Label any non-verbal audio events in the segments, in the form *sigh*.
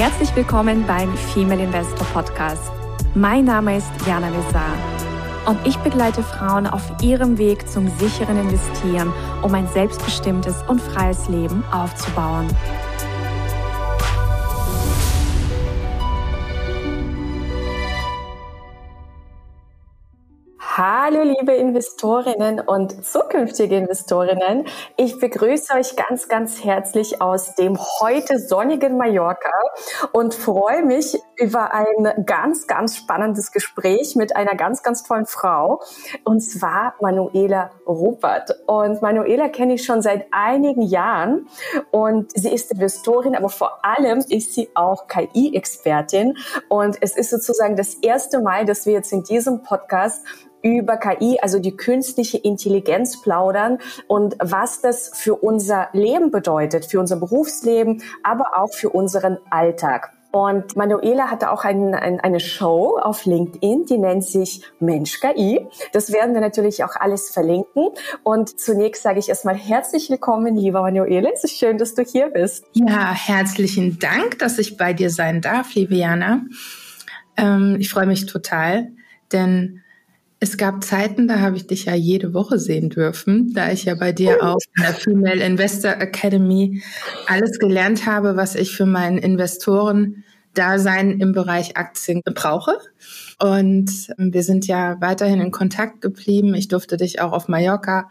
Herzlich willkommen beim Female Investor Podcast. Mein Name ist Jana Lezar und ich begleite Frauen auf ihrem Weg zum sicheren Investieren, um ein selbstbestimmtes und freies Leben aufzubauen. Hallo liebe Investorinnen und zukünftige Investorinnen. Ich begrüße euch ganz, ganz herzlich aus dem heute sonnigen Mallorca und freue mich über ein ganz, ganz spannendes Gespräch mit einer ganz, ganz tollen Frau und zwar Manuela Rupert. Und Manuela kenne ich schon seit einigen Jahren und sie ist Investorin, aber vor allem ist sie auch KI-Expertin und es ist sozusagen das erste Mal, dass wir jetzt in diesem Podcast über KI, also die künstliche Intelligenz plaudern und was das für unser Leben bedeutet, für unser Berufsleben, aber auch für unseren Alltag. Und Manuela hatte auch ein, ein, eine Show auf LinkedIn, die nennt sich Mensch KI. Das werden wir natürlich auch alles verlinken. Und zunächst sage ich erstmal herzlich willkommen, lieber Manuela. Es ist schön, dass du hier bist. Ja, herzlichen Dank, dass ich bei dir sein darf, liebe Jana. Ähm, ich freue mich total, denn es gab Zeiten, da habe ich dich ja jede Woche sehen dürfen, da ich ja bei dir oh. auch in der Female Investor Academy alles gelernt habe, was ich für mein Investoren-Dasein im Bereich Aktien brauche. Und wir sind ja weiterhin in Kontakt geblieben. Ich durfte dich auch auf Mallorca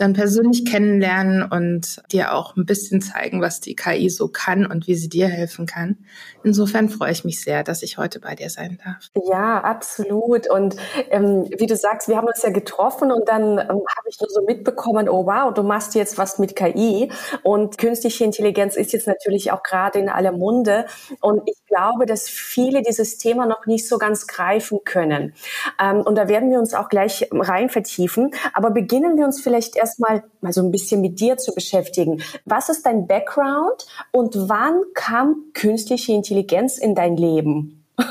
dann persönlich kennenlernen und dir auch ein bisschen zeigen, was die KI so kann und wie sie dir helfen kann. Insofern freue ich mich sehr, dass ich heute bei dir sein darf. Ja, absolut. Und ähm, wie du sagst, wir haben uns ja getroffen und dann ähm, habe ich nur so mitbekommen, oh wow, du machst jetzt was mit KI und künstliche Intelligenz ist jetzt natürlich auch gerade in aller Munde. Und ich glaube, dass viele dieses Thema noch nicht so ganz greifen können. Ähm, und da werden wir uns auch gleich rein vertiefen. Aber beginnen wir uns vielleicht erst erstmal mal so ein bisschen mit dir zu beschäftigen. Was ist dein Background und wann kam künstliche Intelligenz in dein Leben? *laughs*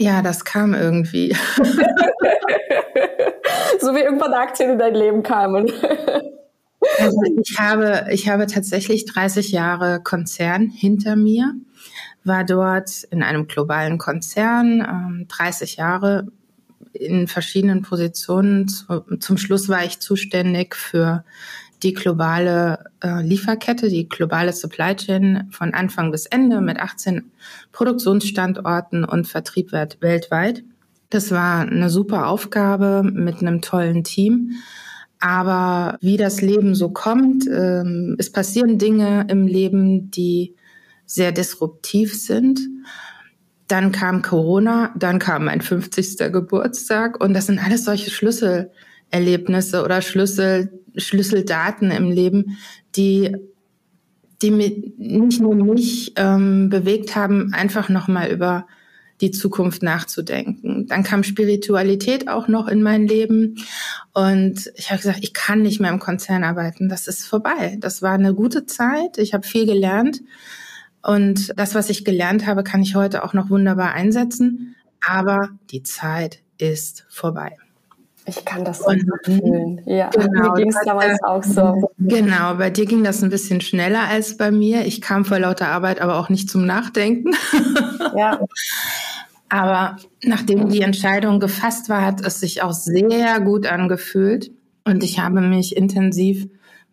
Ja, das kam irgendwie. *laughs* so wie irgendwann Aktien in dein Leben kamen. *laughs* Also ich habe, ich habe tatsächlich 30 Jahre Konzern hinter mir, war dort in einem globalen Konzern, 30 ähm, Jahre in verschiedenen Positionen. Zum Schluss war ich zuständig für die globale äh, Lieferkette, die globale Supply Chain von Anfang bis Ende mit 18 Produktionsstandorten und Vertrieb weltweit. Das war eine super Aufgabe mit einem tollen Team. Aber wie das Leben so kommt, ähm, es passieren Dinge im Leben, die sehr disruptiv sind. Dann kam Corona, dann kam mein 50. Geburtstag und das sind alles solche Schlüsselerlebnisse oder Schlüssel, Schlüsseldaten im Leben, die, die nicht nur mich ähm, bewegt haben, einfach nochmal über die Zukunft nachzudenken. Dann kam Spiritualität auch noch in mein Leben und ich habe gesagt, ich kann nicht mehr im Konzern arbeiten, das ist vorbei. Das war eine gute Zeit, ich habe viel gelernt und das, was ich gelernt habe, kann ich heute auch noch wunderbar einsetzen. Aber die Zeit ist vorbei. Ich kann das so fühlen. Ja, genau, mir ging es damals auch so. Genau, bei dir ging das ein bisschen schneller als bei mir. Ich kam vor lauter Arbeit aber auch nicht zum Nachdenken. Ja. *laughs* aber nachdem die Entscheidung gefasst war, hat es sich auch sehr gut angefühlt. Und ich habe mich intensiv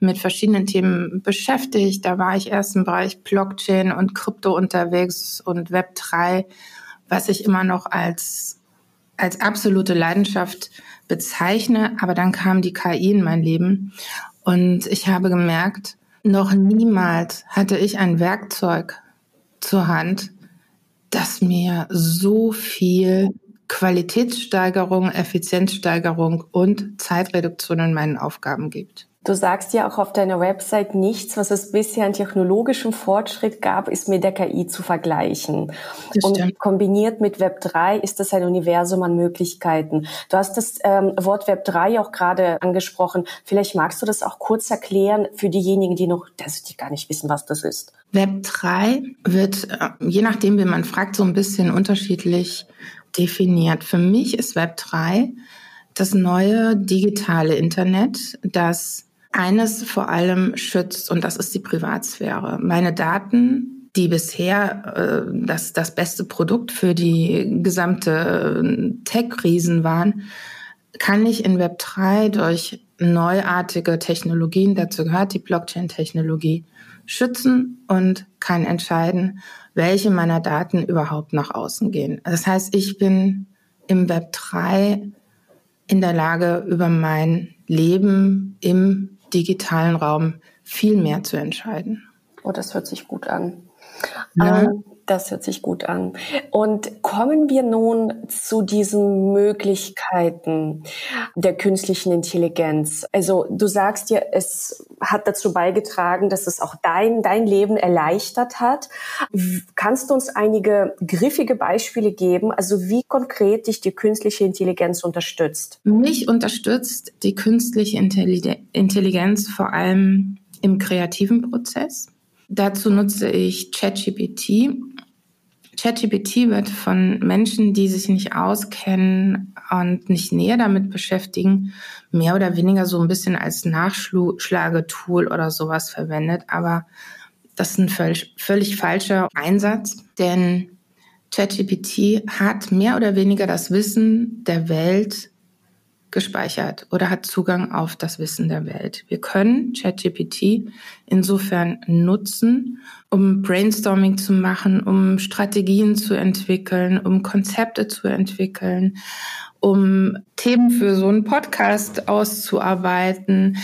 mit verschiedenen Themen beschäftigt. Da war ich erst im Bereich Blockchain und Krypto unterwegs und Web 3, was ich immer noch als, als absolute Leidenschaft bezeichne. Aber dann kam die KI in mein Leben und ich habe gemerkt, noch niemals hatte ich ein Werkzeug zur Hand, das mir so viel Qualitätssteigerung, Effizienzsteigerung und Zeitreduktion in meinen Aufgaben gibt. Du sagst ja auch auf deiner Website, nichts, was es bisher an technologischem Fortschritt gab, ist mit der KI zu vergleichen. Und kombiniert mit Web 3 ist das ein Universum an Möglichkeiten. Du hast das ähm, Wort Web 3 auch gerade angesprochen. Vielleicht magst du das auch kurz erklären für diejenigen, die noch, also die gar nicht wissen, was das ist. Web 3 wird, äh, je nachdem, wie man fragt, so ein bisschen unterschiedlich definiert. Für mich ist Web 3 das neue digitale Internet, das eines vor allem schützt und das ist die Privatsphäre. Meine Daten die bisher äh, das, das beste Produkt für die gesamte äh, Tech-Riesen waren, kann ich in Web 3 durch neuartige Technologien, dazu gehört die Blockchain-Technologie, schützen und kann entscheiden, welche meiner Daten überhaupt nach außen gehen. Das heißt, ich bin im Web 3 in der Lage, über mein Leben im digitalen Raum viel mehr zu entscheiden. Oh, das hört sich gut an. Ja. Ähm, das hört sich gut an. Und kommen wir nun zu diesen Möglichkeiten der künstlichen Intelligenz. Also du sagst ja, es hat dazu beigetragen, dass es auch dein, dein Leben erleichtert hat. Kannst du uns einige griffige Beispiele geben, also wie konkret dich die künstliche Intelligenz unterstützt? Mich unterstützt die künstliche Intelligenz vor allem im kreativen Prozess. Dazu nutze ich ChatGPT. ChatGPT wird von Menschen, die sich nicht auskennen und nicht näher damit beschäftigen, mehr oder weniger so ein bisschen als Nachschlagetool oder sowas verwendet. Aber das ist ein völlig, völlig falscher Einsatz, denn ChatGPT hat mehr oder weniger das Wissen der Welt gespeichert oder hat Zugang auf das Wissen der Welt. Wir können ChatGPT insofern nutzen, um Brainstorming zu machen, um Strategien zu entwickeln, um Konzepte zu entwickeln, um Themen für so einen Podcast auszuarbeiten.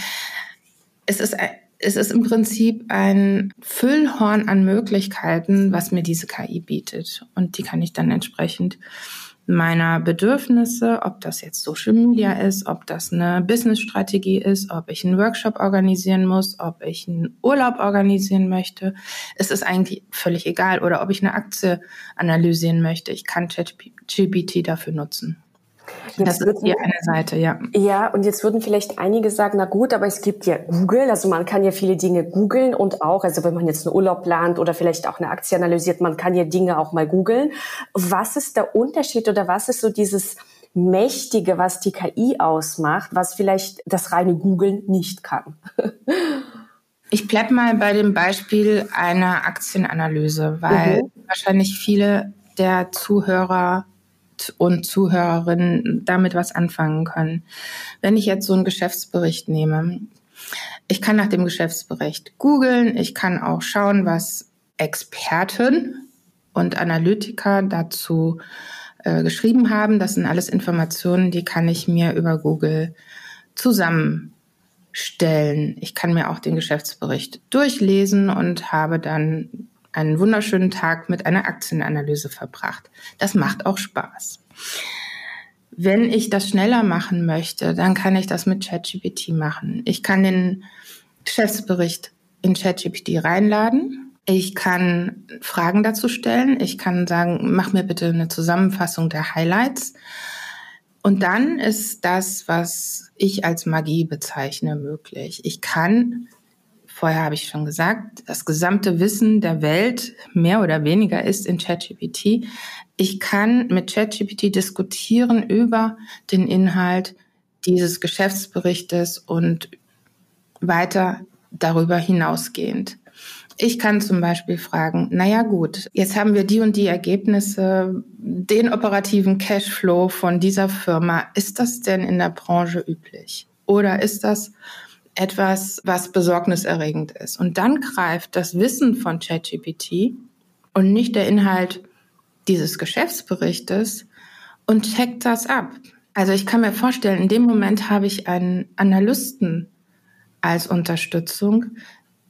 Es ist es ist im Prinzip ein Füllhorn an Möglichkeiten, was mir diese KI bietet. Und die kann ich dann entsprechend meiner Bedürfnisse, ob das jetzt Social Media ist, ob das eine Business-Strategie ist, ob ich einen Workshop organisieren muss, ob ich einen Urlaub organisieren möchte. Es ist eigentlich völlig egal. Oder ob ich eine Aktie analysieren möchte. Ich kann ChatGPT dafür nutzen. Jetzt das ist hier eine Seite, ja. Ja, und jetzt würden vielleicht einige sagen, na gut, aber es gibt ja Google, also man kann ja viele Dinge googeln und auch, also wenn man jetzt einen Urlaub plant oder vielleicht auch eine Aktie analysiert, man kann ja Dinge auch mal googeln. Was ist der Unterschied oder was ist so dieses Mächtige, was die KI ausmacht, was vielleicht das reine Googeln nicht kann? *laughs* Ich bleib mal bei dem Beispiel einer Aktienanalyse, weil mhm. wahrscheinlich viele der Zuhörer und Zuhörerinnen damit was anfangen können. Wenn ich jetzt so einen Geschäftsbericht nehme, ich kann nach dem Geschäftsbericht googeln, ich kann auch schauen, was Experten und Analytiker dazu äh, geschrieben haben. Das sind alles Informationen, die kann ich mir über Google zusammenstellen. Ich kann mir auch den Geschäftsbericht durchlesen und habe dann einen wunderschönen Tag mit einer Aktienanalyse verbracht. Das macht auch Spaß. Wenn ich das schneller machen möchte, dann kann ich das mit ChatGPT machen. Ich kann den Geschäftsbericht in ChatGPT reinladen. Ich kann Fragen dazu stellen. Ich kann sagen, mach mir bitte eine Zusammenfassung der Highlights. Und dann ist das, was ich als Magie bezeichne, möglich. Ich kann Vorher habe ich schon gesagt, das gesamte Wissen der Welt mehr oder weniger ist in ChatGPT. Ich kann mit ChatGPT diskutieren über den Inhalt dieses Geschäftsberichtes und weiter darüber hinausgehend. Ich kann zum Beispiel fragen, naja gut, jetzt haben wir die und die Ergebnisse, den operativen Cashflow von dieser Firma. Ist das denn in der Branche üblich? Oder ist das etwas, was besorgniserregend ist. Und dann greift das Wissen von ChatGPT und nicht der Inhalt dieses Geschäftsberichtes und checkt das ab. Also ich kann mir vorstellen, in dem Moment habe ich einen Analysten als Unterstützung,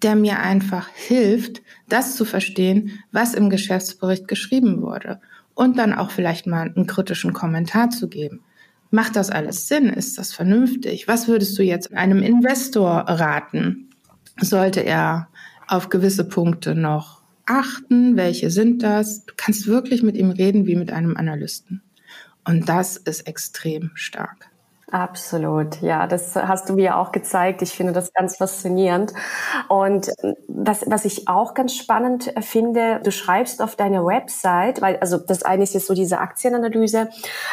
der mir einfach hilft, das zu verstehen, was im Geschäftsbericht geschrieben wurde und dann auch vielleicht mal einen kritischen Kommentar zu geben. Macht das alles Sinn? Ist das vernünftig? Was würdest du jetzt einem Investor raten? Sollte er auf gewisse Punkte noch achten? Welche sind das? Du kannst wirklich mit ihm reden wie mit einem Analysten. Und das ist extrem stark. Absolut, ja, das hast du mir auch gezeigt. Ich finde das ganz faszinierend. Und was, was ich auch ganz spannend finde, du schreibst auf deiner Website, weil also das eine ist jetzt so diese Aktienanalyse,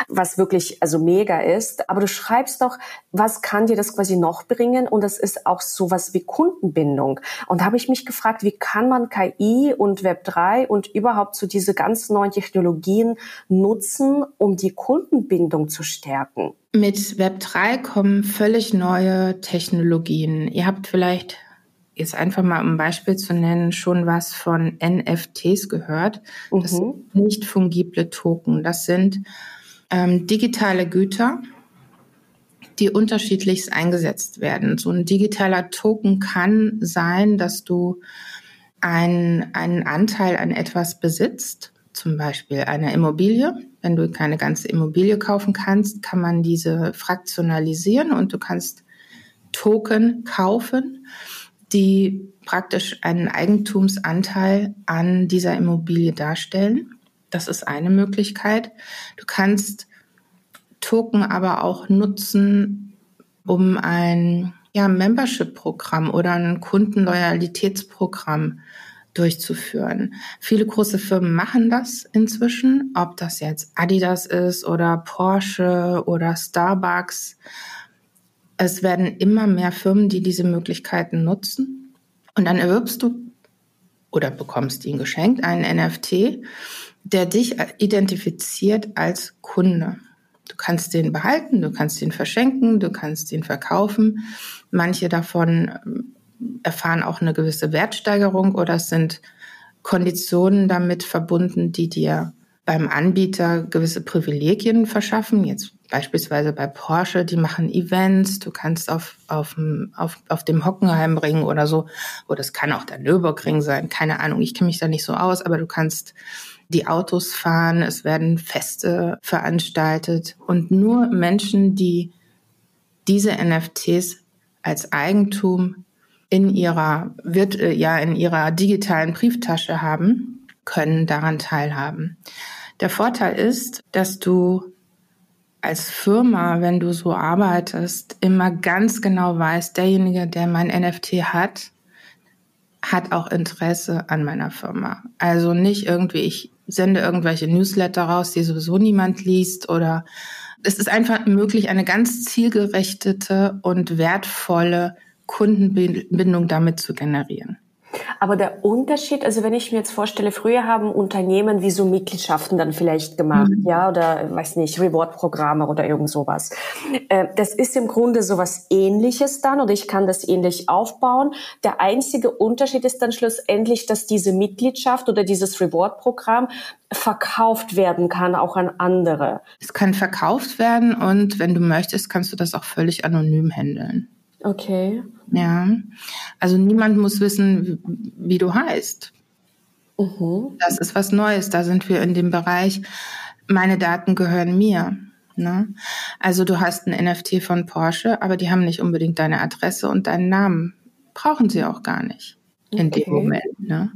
was wirklich also mega ist, aber du schreibst doch, was kann dir das quasi noch bringen? Und das ist auch sowas wie Kundenbindung. Und da habe ich mich gefragt, wie kann man KI und Web3 und überhaupt so diese ganz neuen Technologien nutzen, um die Kundenbindung zu stärken? Mit Web 3 kommen völlig neue Technologien. Ihr habt vielleicht jetzt einfach mal um ein Beispiel zu nennen, schon was von NFTs gehört. Das mhm. sind nicht fungible Token. Das sind ähm, digitale Güter, die unterschiedlichst eingesetzt werden. So ein digitaler Token kann sein, dass du ein, einen Anteil an etwas besitzt, zum Beispiel eine Immobilie wenn du keine ganze Immobilie kaufen kannst, kann man diese fraktionalisieren und du kannst Token kaufen, die praktisch einen Eigentumsanteil an dieser Immobilie darstellen. Das ist eine Möglichkeit. Du kannst Token aber auch nutzen, um ein ja, Membership-Programm oder ein Kundenloyalitätsprogramm durchzuführen. Viele große Firmen machen das inzwischen, ob das jetzt Adidas ist oder Porsche oder Starbucks. Es werden immer mehr Firmen, die diese Möglichkeiten nutzen. Und dann erwirbst du oder bekommst ihn geschenkt, einen NFT, der dich identifiziert als Kunde. Du kannst den behalten, du kannst ihn verschenken, du kannst ihn verkaufen. Manche davon erfahren auch eine gewisse Wertsteigerung oder es sind Konditionen damit verbunden, die dir beim Anbieter gewisse Privilegien verschaffen. Jetzt beispielsweise bei Porsche, die machen Events, du kannst auf, auf, auf, auf dem Hockenheimring oder so, oder es kann auch der Nürburgring sein, keine Ahnung, ich kenne mich da nicht so aus, aber du kannst die Autos fahren, es werden Feste veranstaltet und nur Menschen, die diese NFTs als Eigentum in ihrer, wird, äh, ja, in ihrer digitalen Brieftasche haben, können daran teilhaben. Der Vorteil ist, dass du als Firma, wenn du so arbeitest, immer ganz genau weißt, derjenige, der mein NFT hat, hat auch Interesse an meiner Firma. Also nicht irgendwie, ich sende irgendwelche Newsletter raus, die sowieso niemand liest oder es ist einfach möglich, eine ganz zielgerichtete und wertvolle Kundenbindung damit zu generieren. Aber der Unterschied, also wenn ich mir jetzt vorstelle, früher haben Unternehmen wie so Mitgliedschaften dann vielleicht gemacht, mhm. ja, oder weiß nicht, Reward-Programme oder irgend sowas. Äh, das ist im Grunde sowas ähnliches dann oder ich kann das ähnlich aufbauen. Der einzige Unterschied ist dann schlussendlich, dass diese Mitgliedschaft oder dieses Reward-Programm verkauft werden kann, auch an andere. Es kann verkauft werden und wenn du möchtest, kannst du das auch völlig anonym handeln. Okay. Ja. Also niemand muss wissen, wie du heißt. Mhm. Das ist was Neues. Da sind wir in dem Bereich, meine Daten gehören mir. Ne? Also du hast ein NFT von Porsche, aber die haben nicht unbedingt deine Adresse und deinen Namen. Brauchen sie auch gar nicht in okay. dem Moment. Ne?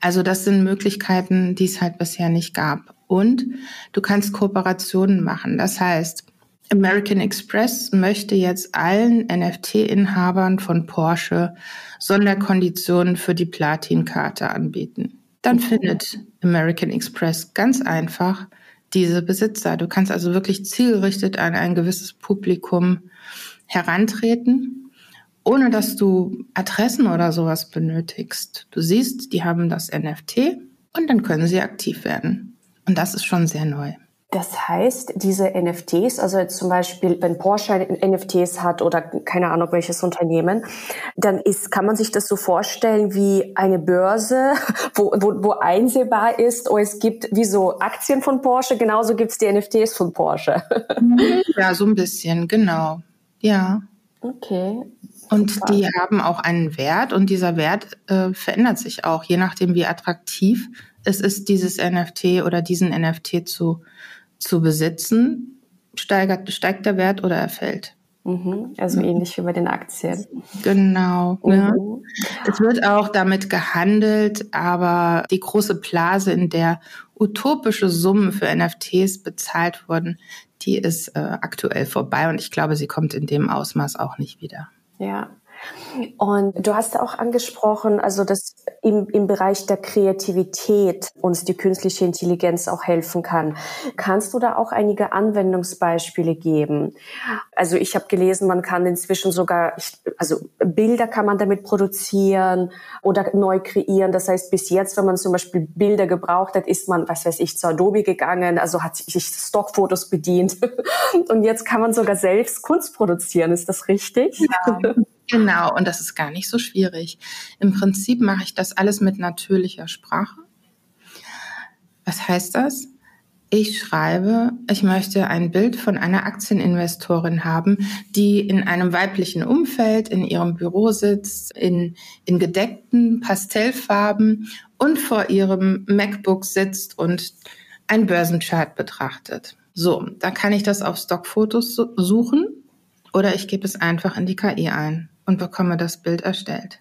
Also das sind Möglichkeiten, die es halt bisher nicht gab. Und du kannst Kooperationen machen. Das heißt, American Express möchte jetzt allen NFT-Inhabern von Porsche Sonderkonditionen für die Platin-Karte anbieten. Dann findet American Express ganz einfach diese Besitzer. Du kannst also wirklich zielgerichtet an ein gewisses Publikum herantreten, ohne dass du Adressen oder sowas benötigst. Du siehst, die haben das NFT und dann können sie aktiv werden. Und das ist schon sehr neu. Das heißt, diese NFTs, also zum Beispiel, wenn Porsche NFTs hat oder keine Ahnung welches Unternehmen, dann ist, kann man sich das so vorstellen wie eine Börse, *laughs* wo, wo, wo einsehbar ist, oh, es gibt wie so Aktien von Porsche, genauso gibt es die NFTs von Porsche. Ja, so ein bisschen, genau. Ja. Okay. Und die haben auch einen Wert und dieser Wert äh, verändert sich auch, je nachdem, wie attraktiv es ist, dieses NFT oder diesen NFT zu zu besitzen, steigert, steigt der Wert oder er fällt. Mhm. Also ähnlich wie bei den Aktien. Genau. Mhm. Ja. Es wird auch damit gehandelt, aber die große Blase, in der utopische Summen für NFTs bezahlt wurden, die ist äh, aktuell vorbei und ich glaube, sie kommt in dem Ausmaß auch nicht wieder. Ja, und du hast auch angesprochen, also dass im, im Bereich der Kreativität uns die künstliche Intelligenz auch helfen kann. Kannst du da auch einige Anwendungsbeispiele geben? Also ich habe gelesen, man kann inzwischen sogar, also Bilder kann man damit produzieren oder neu kreieren. Das heißt, bis jetzt, wenn man zum Beispiel Bilder gebraucht hat, ist man, was weiß ich, zu Adobe gegangen, also hat sich Stockfotos bedient. *laughs* Und jetzt kann man sogar selbst Kunst produzieren. Ist das richtig? Ja. *laughs* Genau, und das ist gar nicht so schwierig. Im Prinzip mache ich das alles mit natürlicher Sprache. Was heißt das? Ich schreibe, ich möchte ein Bild von einer Aktieninvestorin haben, die in einem weiblichen Umfeld in ihrem Büro sitzt, in, in gedeckten Pastellfarben und vor ihrem MacBook sitzt und ein Börsenchart betrachtet. So, da kann ich das auf Stockfotos suchen oder ich gebe es einfach in die KI ein und bekomme das Bild erstellt.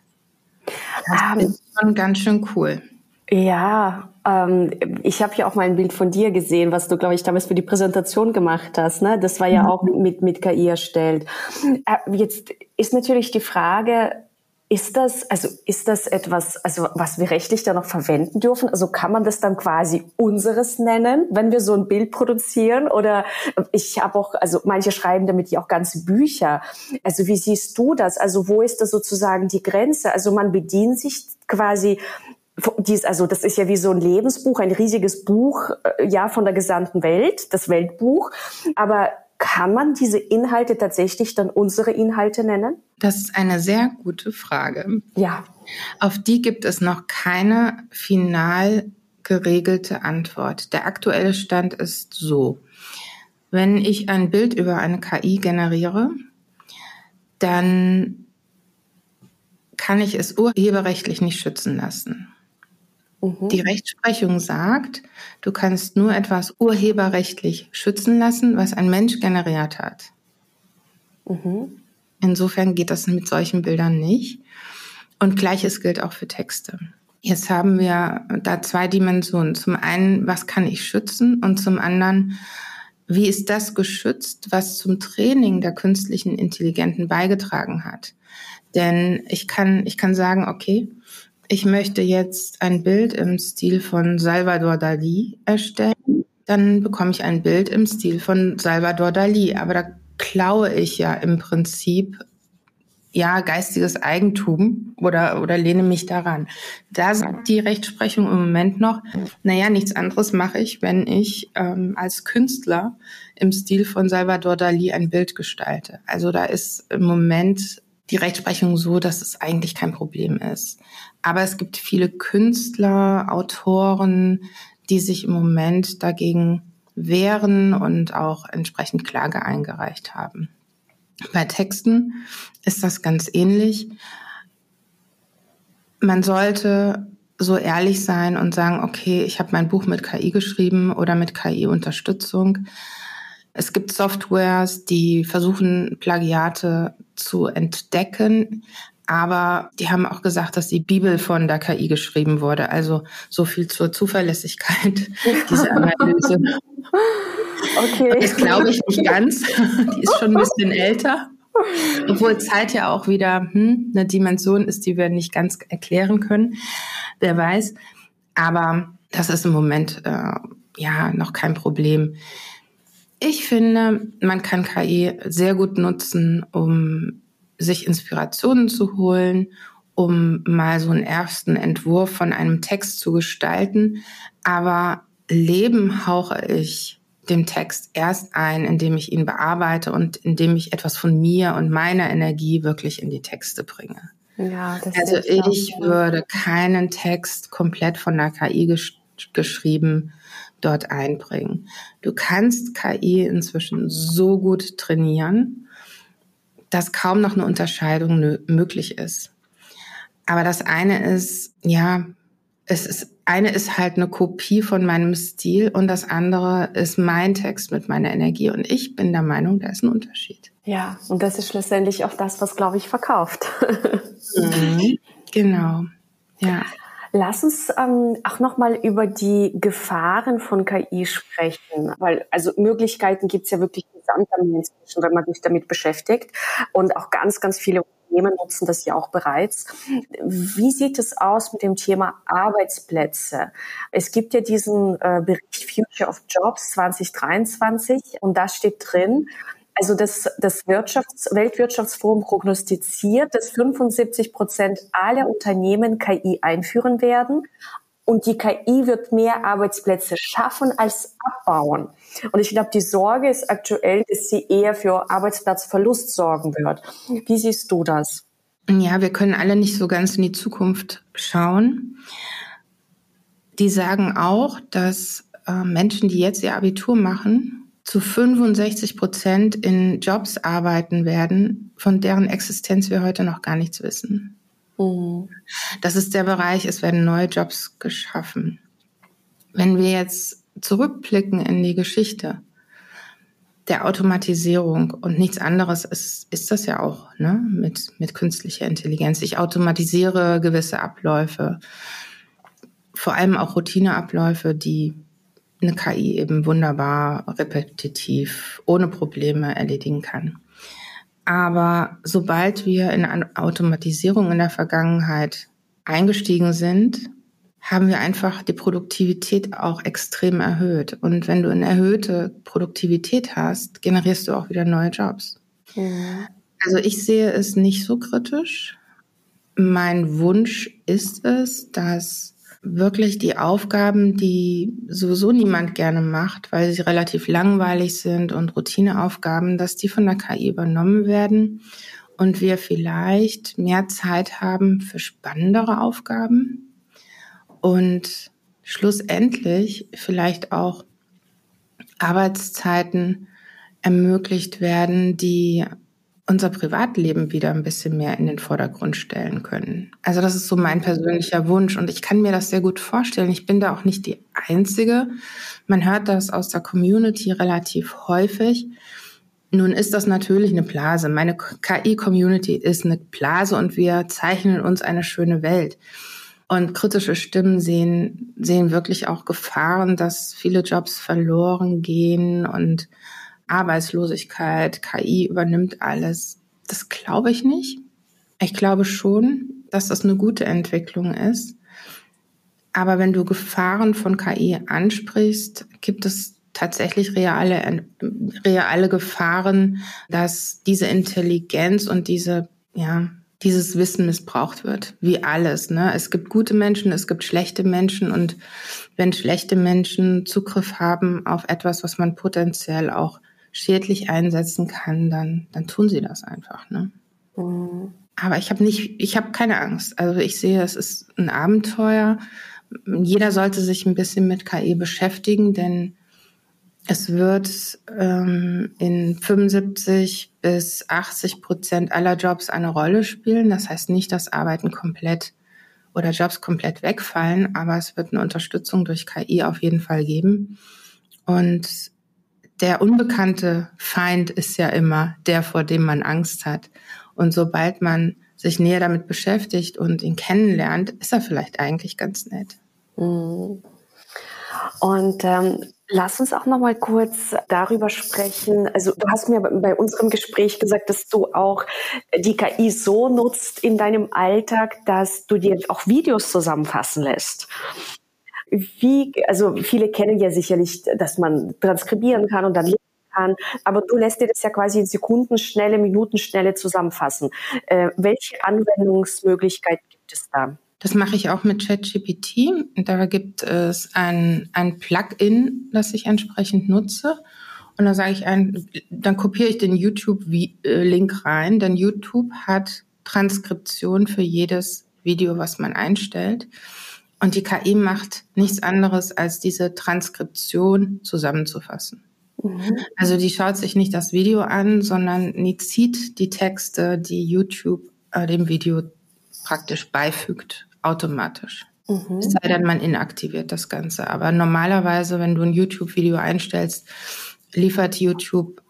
Das um, ähm, ist schon ganz schön cool. Ja, ähm, ich habe ja auch mal ein Bild von dir gesehen, was du, glaube ich, damals für die Präsentation gemacht hast. Ne? Das war ja mhm. auch mit, mit KI erstellt. Äh, jetzt ist natürlich die Frage, ist das, also ist das etwas, also was wir rechtlich da noch verwenden dürfen? Also kann man das dann quasi unseres nennen, wenn wir so ein Bild produzieren? Oder ich habe auch, also manche schreiben damit ja auch ganze Bücher. Also wie siehst du das? Also wo ist da sozusagen die Grenze? Also man bedient sich quasi dies, also das ist ja wie so ein Lebensbuch, ein riesiges Buch, äh, ja, von der gesamten Welt, das Weltbuch. Aber kann man diese Inhalte tatsächlich dann unsere Inhalte nennen? Das ist eine sehr gute Frage. Ja. Auf die gibt es noch keine final geregelte Antwort. Der aktuelle Stand ist so. Wenn ich ein Bild über eine KI generiere, dann kann ich es urheberrechtlich nicht schützen lassen. Mhm. Die Rechtsprechung sagt, du kannst nur etwas urheberrechtlich schützen lassen, was ein Mensch generiert hat. Mhm. Insofern geht das mit solchen Bildern nicht. Und gleiches gilt auch für Texte. Jetzt haben wir da zwei Dimensionen. Zum einen, was kann ich schützen? Und zum anderen, wie ist das geschützt, was zum Training der künstlichen Intelligenten beigetragen hat? Denn ich kann, ich kann sagen, okay, ich möchte jetzt ein Bild im Stil von Salvador Dali erstellen, dann bekomme ich ein Bild im Stil von Salvador Dali. Aber da klaue ich ja im Prinzip ja geistiges Eigentum oder oder lehne mich daran. Da sagt die Rechtsprechung im Moment noch, naja, nichts anderes mache ich, wenn ich ähm, als Künstler im Stil von Salvador Dali ein Bild gestalte. Also da ist im Moment die Rechtsprechung so, dass es eigentlich kein Problem ist. Aber es gibt viele Künstler, Autoren, die sich im Moment dagegen wehren und auch entsprechend Klage eingereicht haben. Bei Texten ist das ganz ähnlich. Man sollte so ehrlich sein und sagen, okay, ich habe mein Buch mit KI geschrieben oder mit KI-Unterstützung. Es gibt Softwares, die versuchen, Plagiate zu entdecken, aber die haben auch gesagt, dass die Bibel von der KI geschrieben wurde. Also so viel zur Zuverlässigkeit *laughs* dieser Analyse. Okay. Das glaube ich nicht ganz. Die ist schon ein bisschen älter. Obwohl Zeit ja auch wieder hm, eine Dimension ist, die wir nicht ganz erklären können. Wer weiß. Aber das ist im Moment äh, ja noch kein Problem. Ich finde, man kann KI sehr gut nutzen, um sich Inspirationen zu holen, um mal so einen ersten Entwurf von einem Text zu gestalten. Aber Leben hauche ich dem Text erst ein, indem ich ihn bearbeite und indem ich etwas von mir und meiner Energie wirklich in die Texte bringe. Ja, also ich, ich würde keinen Text komplett von der KI gesch geschrieben dort einbringen. Du kannst KI inzwischen so gut trainieren, dass kaum noch eine Unterscheidung möglich ist. Aber das eine ist, ja, es ist eine ist halt eine Kopie von meinem Stil und das andere ist mein Text mit meiner Energie. Und ich bin der Meinung, da ist ein Unterschied. Ja, und das ist schlussendlich auch das, was, glaube ich, verkauft. *laughs* Mhm. Genau, ja. Lass uns ähm, auch nochmal über die Gefahren von KI sprechen, weil also Möglichkeiten gibt es ja wirklich gesamt inzwischen, wenn man sich damit beschäftigt. Und auch ganz, ganz viele Unternehmen nutzen das ja auch bereits. Wie sieht es aus mit dem Thema Arbeitsplätze? Es gibt ja diesen äh, Bericht Future of Jobs 2023 und da steht drin, also das, das Wirtschafts-, Weltwirtschaftsforum prognostiziert, dass 75 Prozent aller Unternehmen KI einführen werden. Und die KI wird mehr Arbeitsplätze schaffen als abbauen. Und ich glaube, die Sorge ist aktuell, dass sie eher für Arbeitsplatzverlust sorgen wird. Wie siehst du das? Ja, wir können alle nicht so ganz in die Zukunft schauen. Die sagen auch, dass äh, Menschen, die jetzt ihr Abitur machen, zu 65 Prozent in Jobs arbeiten werden, von deren Existenz wir heute noch gar nichts wissen. Mhm. Das ist der Bereich, es werden neue Jobs geschaffen. Wenn wir jetzt zurückblicken in die Geschichte der Automatisierung und nichts anderes ist, ist das ja auch ne, mit, mit künstlicher Intelligenz. Ich automatisiere gewisse Abläufe, vor allem auch Routineabläufe, die eine KI eben wunderbar repetitiv, ohne Probleme erledigen kann. Aber sobald wir in eine Automatisierung in der Vergangenheit eingestiegen sind, haben wir einfach die Produktivität auch extrem erhöht. Und wenn du eine erhöhte Produktivität hast, generierst du auch wieder neue Jobs. Ja. Also ich sehe es nicht so kritisch. Mein Wunsch ist es, dass wirklich die Aufgaben, die sowieso niemand gerne macht, weil sie relativ langweilig sind und Routineaufgaben, dass die von der KI übernommen werden und wir vielleicht mehr Zeit haben für spannendere Aufgaben und schlussendlich vielleicht auch Arbeitszeiten ermöglicht werden, die unser Privatleben wieder ein bisschen mehr in den Vordergrund stellen können. Also das ist so mein persönlicher Wunsch und ich kann mir das sehr gut vorstellen. Ich bin da auch nicht die Einzige. Man hört das aus der Community relativ häufig. Nun ist das natürlich eine Blase. Meine KI-Community ist eine Blase und wir zeichnen uns eine schöne Welt. Und kritische Stimmen sehen, sehen wirklich auch Gefahren, dass viele Jobs verloren gehen und Arbeitslosigkeit, KI übernimmt alles. Das glaube ich nicht. Ich glaube schon, dass das eine gute Entwicklung ist. Aber wenn du Gefahren von KI ansprichst, gibt es tatsächlich reale, reale Gefahren, dass diese Intelligenz und diese, ja, dieses Wissen missbraucht wird, wie alles. Ne? Es gibt gute Menschen, es gibt schlechte Menschen und wenn schlechte Menschen Zugriff haben auf etwas, was man potenziell auch schädlich einsetzen kann, dann, dann tun sie das einfach. Ne? Mhm. Aber ich habe nicht, ich habe keine Angst. Also ich sehe, es ist ein Abenteuer. Jeder sollte sich ein bisschen mit KI beschäftigen, denn es wird ähm, in 75 bis 80 Prozent aller Jobs eine Rolle spielen. Das heißt nicht, dass Arbeiten komplett oder Jobs komplett wegfallen, aber es wird eine Unterstützung durch KI auf jeden Fall geben. Und der unbekannte Feind ist ja immer der, vor dem man Angst hat. Und sobald man sich näher damit beschäftigt und ihn kennenlernt, ist er vielleicht eigentlich ganz nett. Mhm. Und ähm, lass uns auch noch mal kurz darüber sprechen. Also du hast mir bei unserem Gespräch gesagt, dass du auch die KI so nutzt in deinem Alltag, dass du dir auch Videos zusammenfassen lässt wie, also viele kennen ja sicherlich, dass man transkribieren kann und dann lesen kann, aber du lässt dir das ja quasi in Sekundenschnelle, Minutenschnelle zusammenfassen. Äh, welche Anwendungsmöglichkeit gibt es da? Das mache ich auch mit ChatGPT. Da gibt es ein, ein Plugin, das ich entsprechend nutze. Und dann sage ich ein, dann kopiere ich den YouTube-Link rein, denn YouTube hat Transkription für jedes Video, was man einstellt. Und die KI macht nichts anderes, als diese Transkription zusammenzufassen. Mhm. Also die schaut sich nicht das Video an, sondern die zieht die Texte, die YouTube äh, dem Video praktisch beifügt, automatisch. Mhm. Es sei denn, man inaktiviert das Ganze. Aber normalerweise, wenn du ein YouTube-Video einstellst, liefert YouTube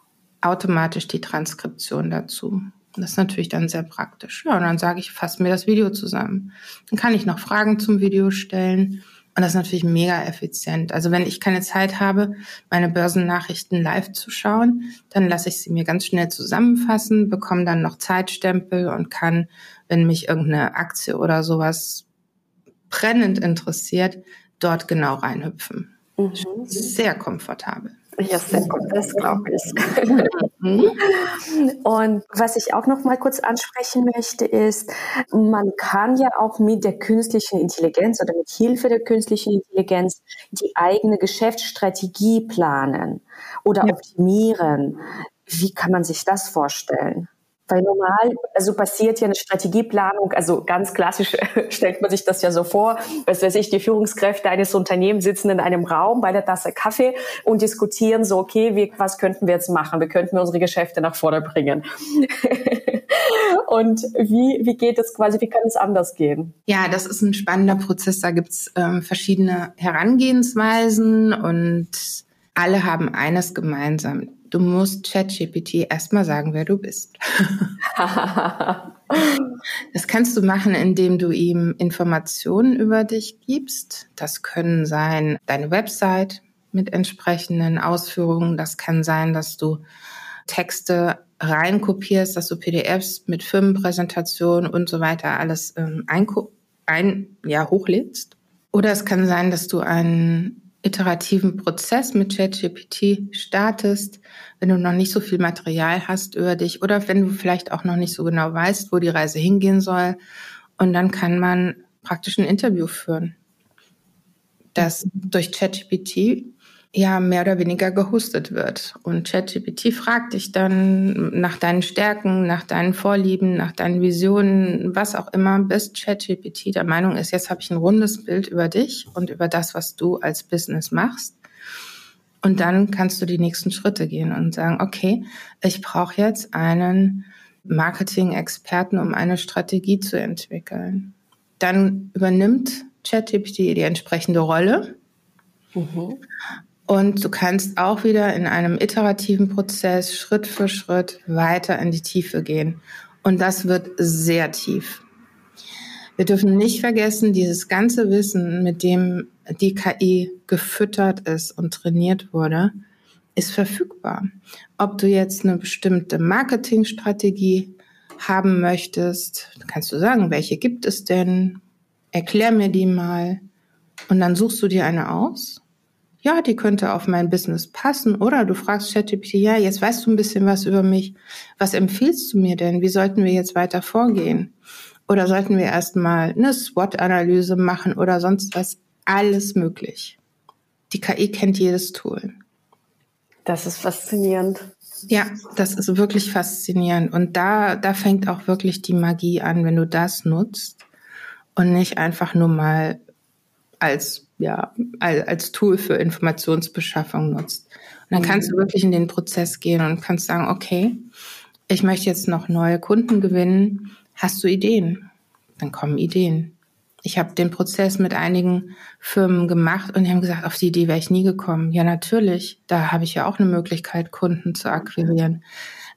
automatisch die Transkription dazu. Das ist natürlich dann sehr praktisch. Ja, und dann sage ich, fasse mir das Video zusammen. Dann kann ich noch Fragen zum Video stellen. Und das ist natürlich mega effizient. Also wenn ich keine Zeit habe, meine Börsennachrichten live zu schauen, dann lasse ich sie mir ganz schnell zusammenfassen, bekomme dann noch Zeitstempel und kann, wenn mich irgendeine Aktie oder sowas brennend interessiert, dort genau reinhüpfen. Mhm. Sehr komfortabel. Ja, sehr gut, das glaube ich. *laughs* Und was ich auch noch mal kurz ansprechen möchte, ist, man kann ja auch mit der künstlichen Intelligenz oder mit Hilfe der künstlichen Intelligenz die eigene Geschäftsstrategie planen oder ja. optimieren. Wie kann man sich das vorstellen? Weil normal, also passiert ja eine Strategieplanung, also ganz klassisch *laughs* stellt man sich das ja so vor, was weiß ich, die Führungskräfte eines Unternehmens sitzen in einem Raum bei der Tasse Kaffee und diskutieren so, okay, wie, was könnten wir jetzt machen? Wie könnten wir unsere Geschäfte nach vorne bringen? *laughs* und wie, wie geht es quasi, wie kann es anders gehen? Ja, das ist ein spannender Prozess. Da gibt's ähm, verschiedene Herangehensweisen und alle haben eines gemeinsam Du musst ChatGPT erstmal sagen, wer du bist. *laughs* das kannst du machen, indem du ihm Informationen über dich gibst. Das können sein deine Website mit entsprechenden Ausführungen. Das kann sein, dass du Texte reinkopierst, dass du PDFs mit Firmenpräsentationen und so weiter alles ähm, ein, ein, ja, hochlädst. Oder es kann sein, dass du einen iterativen Prozess mit ChatGPT startest, wenn du noch nicht so viel Material hast über dich oder wenn du vielleicht auch noch nicht so genau weißt, wo die Reise hingehen soll. Und dann kann man praktisch ein Interview führen, das durch ChatGPT ja mehr oder weniger gehostet wird. Und ChatGPT fragt dich dann nach deinen Stärken, nach deinen Vorlieben, nach deinen Visionen, was auch immer, bis ChatGPT der Meinung ist, jetzt habe ich ein rundes Bild über dich und über das, was du als Business machst. Und dann kannst du die nächsten Schritte gehen und sagen, okay, ich brauche jetzt einen Marketing-Experten, um eine Strategie zu entwickeln. Dann übernimmt ChatGPT die entsprechende Rolle. Mhm. Und du kannst auch wieder in einem iterativen Prozess Schritt für Schritt weiter in die Tiefe gehen. Und das wird sehr tief. Wir dürfen nicht vergessen, dieses ganze Wissen, mit dem die KI gefüttert ist und trainiert wurde, ist verfügbar. Ob du jetzt eine bestimmte Marketingstrategie haben möchtest, kannst du sagen, welche gibt es denn? Erklär mir die mal. Und dann suchst du dir eine aus ja, die könnte auf mein Business passen. Oder du fragst ChatGPT, ja, jetzt weißt du ein bisschen was über mich. Was empfiehlst du mir denn? Wie sollten wir jetzt weiter vorgehen? Oder sollten wir erstmal eine SWOT-Analyse machen oder sonst was? Alles möglich. Die KI kennt jedes Tool. Das ist faszinierend. Ja, das ist wirklich faszinierend. Und da, da fängt auch wirklich die Magie an, wenn du das nutzt und nicht einfach nur mal als ja, als Tool für Informationsbeschaffung nutzt. Und dann kannst du mhm. wirklich in den Prozess gehen und kannst sagen, okay, ich möchte jetzt noch neue Kunden gewinnen. Hast du Ideen? Dann kommen Ideen. Ich habe den Prozess mit einigen Firmen gemacht und die haben gesagt, auf die Idee wäre ich nie gekommen. Ja, natürlich. Da habe ich ja auch eine Möglichkeit, Kunden zu akquirieren.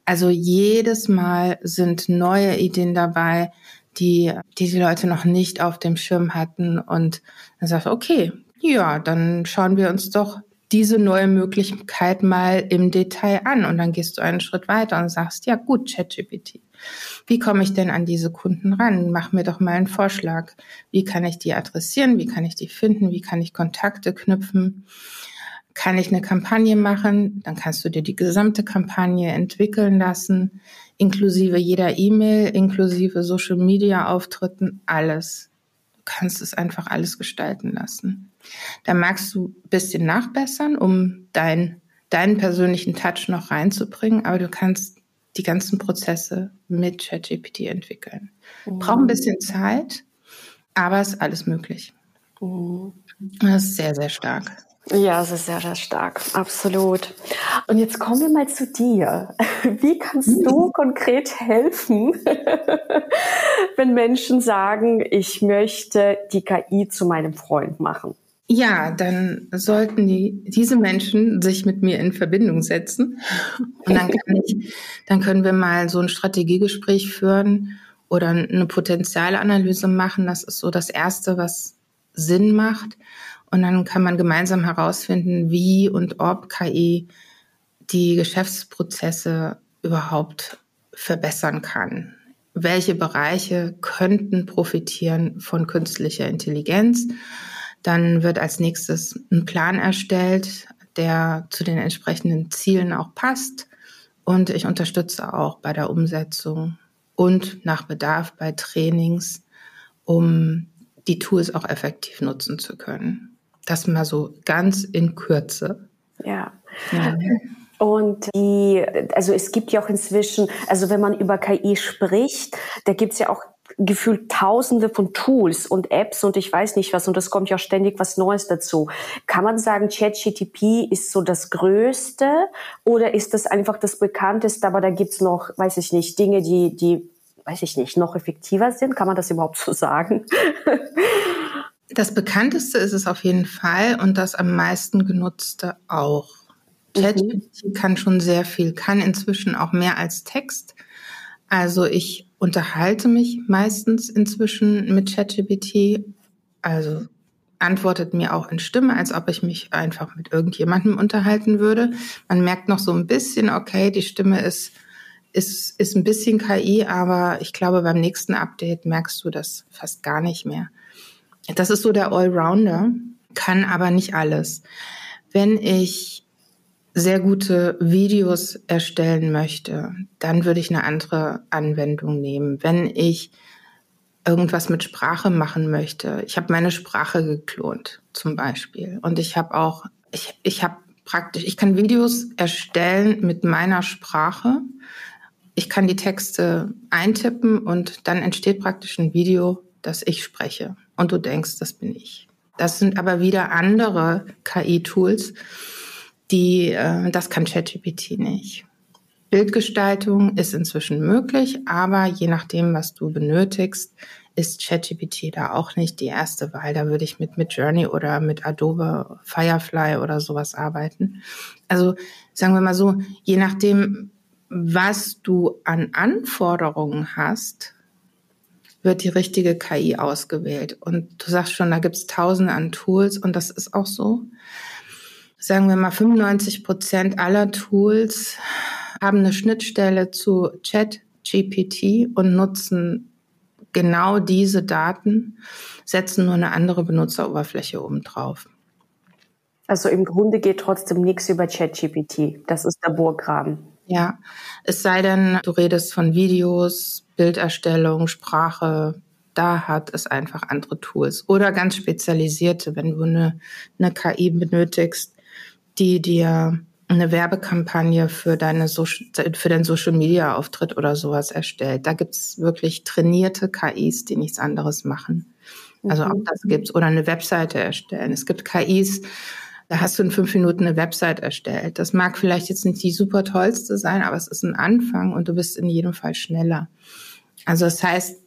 Also jedes Mal sind neue Ideen dabei, die, die die Leute noch nicht auf dem Schirm hatten. Und dann sagst du, okay, ja, dann schauen wir uns doch diese neue Möglichkeit mal im Detail an. Und dann gehst du einen Schritt weiter und sagst, ja gut, ChatGPT. Wie komme ich denn an diese Kunden ran? Mach mir doch mal einen Vorschlag. Wie kann ich die adressieren? Wie kann ich die finden? Wie kann ich Kontakte knüpfen? Kann ich eine Kampagne machen? Dann kannst du dir die gesamte Kampagne entwickeln lassen inklusive jeder E-Mail, inklusive Social Media Auftritten, alles. Du kannst es einfach alles gestalten lassen. Da magst du ein bisschen nachbessern, um dein, deinen persönlichen Touch noch reinzubringen, aber du kannst die ganzen Prozesse mit ChatGPT entwickeln. Mhm. Braucht ein bisschen Zeit, aber es ist alles möglich. Mhm. Das ist sehr, sehr stark. Ja, es ist sehr, sehr stark. Absolut. Und jetzt kommen wir mal zu dir. *laughs* Wie kannst du mhm. konkret helfen, *laughs* wenn Menschen sagen, ich möchte die KI zu meinem Freund machen? Ja, dann sollten die, diese Menschen sich mit mir in Verbindung setzen. Und dann ich, dann können wir mal so ein Strategiegespräch führen oder eine Potenzialanalyse machen. Das ist so das erste, was Sinn macht. Und dann kann man gemeinsam herausfinden, wie und ob KI die Geschäftsprozesse überhaupt verbessern kann. Welche Bereiche könnten profitieren von künstlicher Intelligenz? Dann wird als nächstes ein Plan erstellt, der zu den entsprechenden Zielen auch passt. Und ich unterstütze auch bei der Umsetzung und nach Bedarf bei Trainings, um die Tools auch effektiv nutzen zu können. Das mal so ganz in Kürze. Ja. ja. Und die, also es gibt ja auch inzwischen, also wenn man über KI spricht, da gibt es ja auch gefühlt tausende von Tools und Apps und ich weiß nicht was und es kommt ja ständig was Neues dazu. Kann man sagen, ChatGTP ist so das Größte oder ist das einfach das Bekannteste, aber da gibt's noch, weiß ich nicht, Dinge, die, die, weiß ich nicht, noch effektiver sind? Kann man das überhaupt so sagen? *laughs* Das bekannteste ist es auf jeden Fall und das am meisten genutzte auch. Mhm. ChatGPT mhm. kann schon sehr viel, kann inzwischen auch mehr als Text. Also ich unterhalte mich meistens inzwischen mit ChatGPT. Also antwortet mir auch in Stimme, als ob ich mich einfach mit irgendjemandem unterhalten würde. Man merkt noch so ein bisschen, okay, die Stimme ist, ist, ist ein bisschen KI, aber ich glaube, beim nächsten Update merkst du das fast gar nicht mehr. Das ist so der Allrounder, kann aber nicht alles. Wenn ich sehr gute Videos erstellen möchte, dann würde ich eine andere Anwendung nehmen. Wenn ich irgendwas mit Sprache machen möchte, ich habe meine Sprache geklont zum Beispiel und ich habe auch, ich, ich habe praktisch, ich kann Videos erstellen mit meiner Sprache. Ich kann die Texte eintippen und dann entsteht praktisch ein Video, das ich spreche. Und du denkst, das bin ich. Das sind aber wieder andere KI-Tools, die, äh, das kann ChatGPT nicht. Bildgestaltung ist inzwischen möglich, aber je nachdem, was du benötigst, ist ChatGPT da auch nicht die erste Wahl. Da würde ich mit Midjourney oder mit Adobe Firefly oder sowas arbeiten. Also sagen wir mal so, je nachdem, was du an Anforderungen hast, wird die richtige KI ausgewählt. Und du sagst schon, da gibt es tausende an Tools und das ist auch so sagen wir mal 95 Prozent aller Tools haben eine Schnittstelle zu Chat GPT und nutzen genau diese Daten, setzen nur eine andere Benutzeroberfläche obendrauf. Also im Grunde geht trotzdem nichts über ChatGPT. Das ist der Burggraben. Ja, es sei denn, du redest von Videos, Bilderstellung, Sprache. Da hat es einfach andere Tools oder ganz spezialisierte, wenn du eine, eine KI benötigst, die dir eine Werbekampagne für deine Social, für deinen Social Media Auftritt oder sowas erstellt. Da gibt's wirklich trainierte KIs, die nichts anderes machen. Also mhm. auch das gibt's oder eine Webseite erstellen. Es gibt KIs, da hast du in fünf Minuten eine Website erstellt. Das mag vielleicht jetzt nicht die super tollste sein, aber es ist ein Anfang und du bist in jedem Fall schneller. Also das heißt,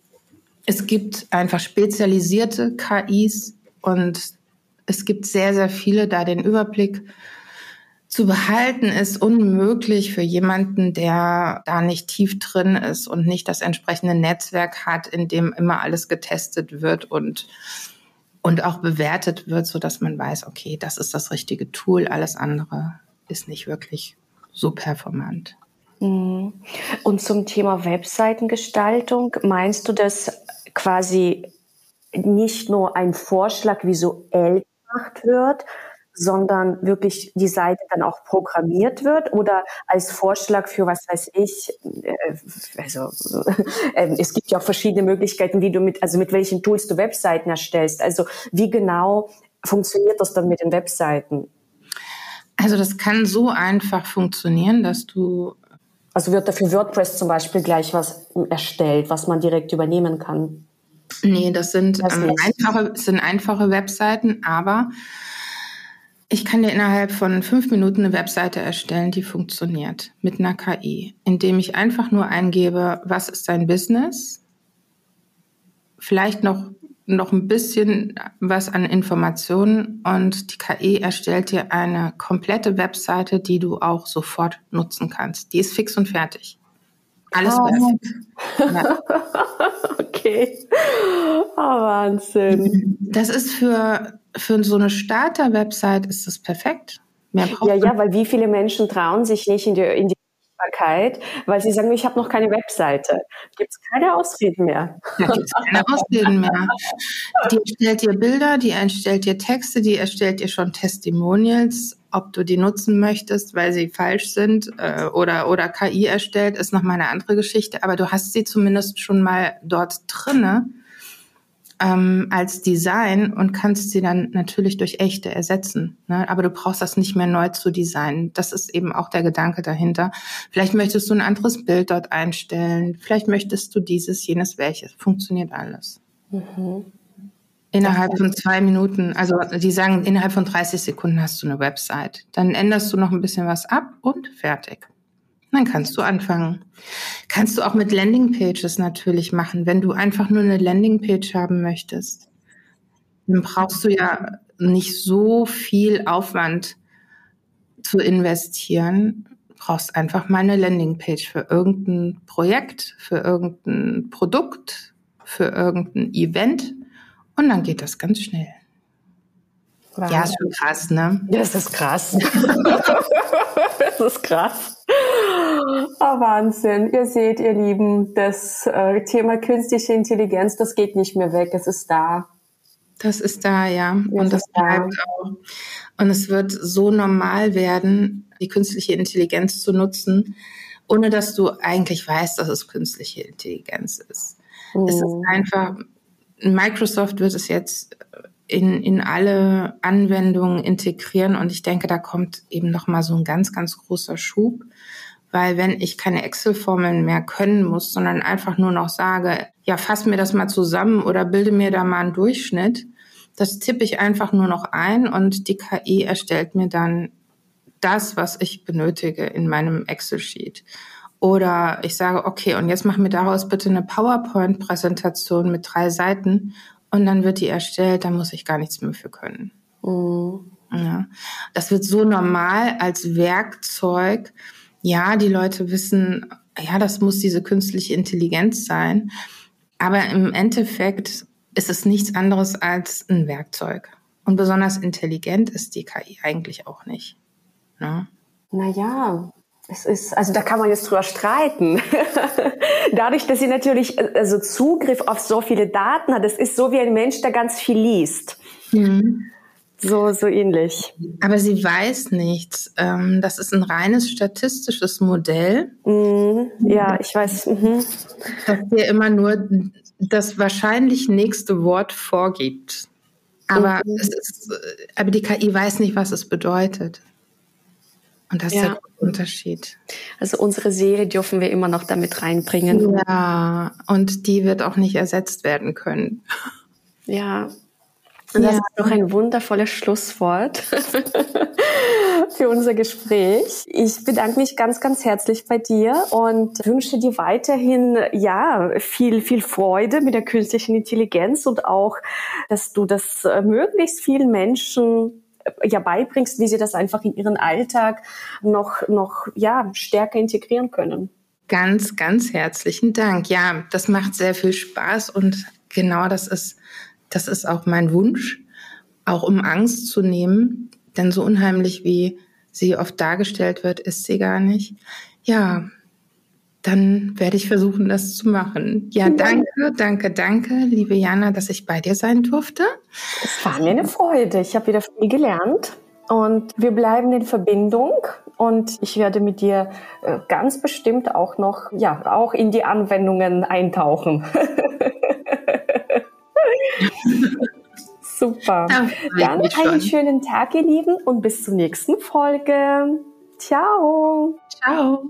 es gibt einfach spezialisierte KIs und es gibt sehr, sehr viele da den Überblick zu behalten ist unmöglich für jemanden, der da nicht tief drin ist und nicht das entsprechende Netzwerk hat, in dem immer alles getestet wird und und auch bewertet wird, so dass man weiß, okay, das ist das richtige Tool, alles andere ist nicht wirklich so performant. Mhm. Und zum Thema Webseitengestaltung, meinst du, dass quasi nicht nur ein Vorschlag visuell gemacht wird, sondern wirklich die Seite dann auch programmiert wird oder als Vorschlag für was weiß ich, äh, also *laughs* äh, es gibt ja auch verschiedene Möglichkeiten, wie du mit, also mit welchen Tools du Webseiten erstellst. Also wie genau funktioniert das dann mit den Webseiten? Also das kann so einfach funktionieren, dass du also wird dafür WordPress zum Beispiel gleich was erstellt, was man direkt übernehmen kann? Nee, das sind, das ähm, einfache, sind einfache Webseiten, aber ich kann dir innerhalb von fünf Minuten eine Webseite erstellen, die funktioniert mit einer KI, indem ich einfach nur eingebe, was ist dein Business? Vielleicht noch, noch ein bisschen was an Informationen und die KI erstellt dir eine komplette Webseite, die du auch sofort nutzen kannst. Die ist fix und fertig. Alles oh. *laughs* Ja. *laughs* okay. Oh, Wahnsinn. Das ist für für so eine Starter-Website ist das perfekt. Mehr ja, ja, weil wie viele Menschen trauen sich nicht in die, in die weil sie sagen, ich habe noch keine Webseite. Gibt es keine Ausreden mehr. Da gibt es keine *laughs* Ausreden mehr. Die erstellt dir Bilder, die erstellt dir Texte, die erstellt dir schon Testimonials. Ob du die nutzen möchtest, weil sie falsch sind äh, oder, oder KI erstellt, ist noch mal eine andere Geschichte. Aber du hast sie zumindest schon mal dort drinne ähm, als Design und kannst sie dann natürlich durch echte ersetzen. Ne? Aber du brauchst das nicht mehr neu zu designen. Das ist eben auch der Gedanke dahinter. Vielleicht möchtest du ein anderes Bild dort einstellen. Vielleicht möchtest du dieses, jenes, welches. Funktioniert alles. Mhm. Innerhalb von zwei Minuten, also die sagen, innerhalb von 30 Sekunden hast du eine Website. Dann änderst du noch ein bisschen was ab und fertig. Dann kannst du anfangen. Kannst du auch mit Landingpages natürlich machen, wenn du einfach nur eine Landingpage haben möchtest. Dann brauchst du ja nicht so viel Aufwand zu investieren. Du brauchst einfach mal eine Landingpage für irgendein Projekt, für irgendein Produkt, für irgendein Event und dann geht das ganz schnell. Wow. Ja, ist schon krass, ne? Ja, das ist krass. *laughs* das ist krass. Oh, Wahnsinn. Ihr seht, ihr Lieben, das äh, Thema künstliche Intelligenz, das geht nicht mehr weg. Es ist da. Das ist da, ja. Es und das bleibt da. auch. Und es wird so normal werden, die künstliche Intelligenz zu nutzen, ohne dass du eigentlich weißt, dass es künstliche Intelligenz ist. Mhm. Es ist mhm. einfach, Microsoft wird es jetzt in, in alle Anwendungen integrieren und ich denke, da kommt eben noch mal so ein ganz, ganz großer Schub weil wenn ich keine Excel-Formeln mehr können muss, sondern einfach nur noch sage, ja, fass mir das mal zusammen oder bilde mir da mal einen Durchschnitt, das tippe ich einfach nur noch ein und die KI erstellt mir dann das, was ich benötige in meinem Excel-Sheet. Oder ich sage, okay, und jetzt mach mir daraus bitte eine PowerPoint-Präsentation mit drei Seiten und dann wird die erstellt, da muss ich gar nichts mehr für können. Mhm. Ja. Das wird so normal als Werkzeug, ja, die Leute wissen, ja, das muss diese künstliche Intelligenz sein. Aber im Endeffekt ist es nichts anderes als ein Werkzeug. Und besonders intelligent ist die KI eigentlich auch nicht. Ne? Naja, es ist, also da kann man jetzt drüber streiten. *laughs* Dadurch, dass sie natürlich also Zugriff auf so viele Daten hat, es ist so wie ein Mensch, der ganz viel liest. Mhm. So, so ähnlich. Aber sie weiß nichts. Ähm, das ist ein reines statistisches Modell. Mhm. Ja, ich weiß. Mhm. Das dir immer nur das wahrscheinlich nächste Wort vorgibt. Aber, mhm. ist, aber die KI weiß nicht, was es bedeutet. Und das ja. ist der Unterschied. Also unsere Seele dürfen wir immer noch damit reinbringen. Ja, und die wird auch nicht ersetzt werden können. Ja, und das ja. ist noch ein wundervolles Schlusswort *laughs* für unser Gespräch. Ich bedanke mich ganz, ganz herzlich bei dir und wünsche dir weiterhin, ja, viel, viel Freude mit der künstlichen Intelligenz und auch, dass du das äh, möglichst vielen Menschen ja beibringst, wie sie das einfach in ihren Alltag noch, noch, ja, stärker integrieren können. Ganz, ganz herzlichen Dank. Ja, das macht sehr viel Spaß und genau das ist das ist auch mein Wunsch, auch um Angst zu nehmen, denn so unheimlich wie sie oft dargestellt wird, ist sie gar nicht. Ja, dann werde ich versuchen, das zu machen. Ja, danke, danke, danke, liebe Jana, dass ich bei dir sein durfte. Es war mir eine Freude. Ich habe wieder viel gelernt und wir bleiben in Verbindung und ich werde mit dir äh, ganz bestimmt auch noch, ja, auch in die Anwendungen eintauchen. *laughs* Super. Dann einen schönen Tag, ihr Lieben, und bis zur nächsten Folge. Ciao. Ciao.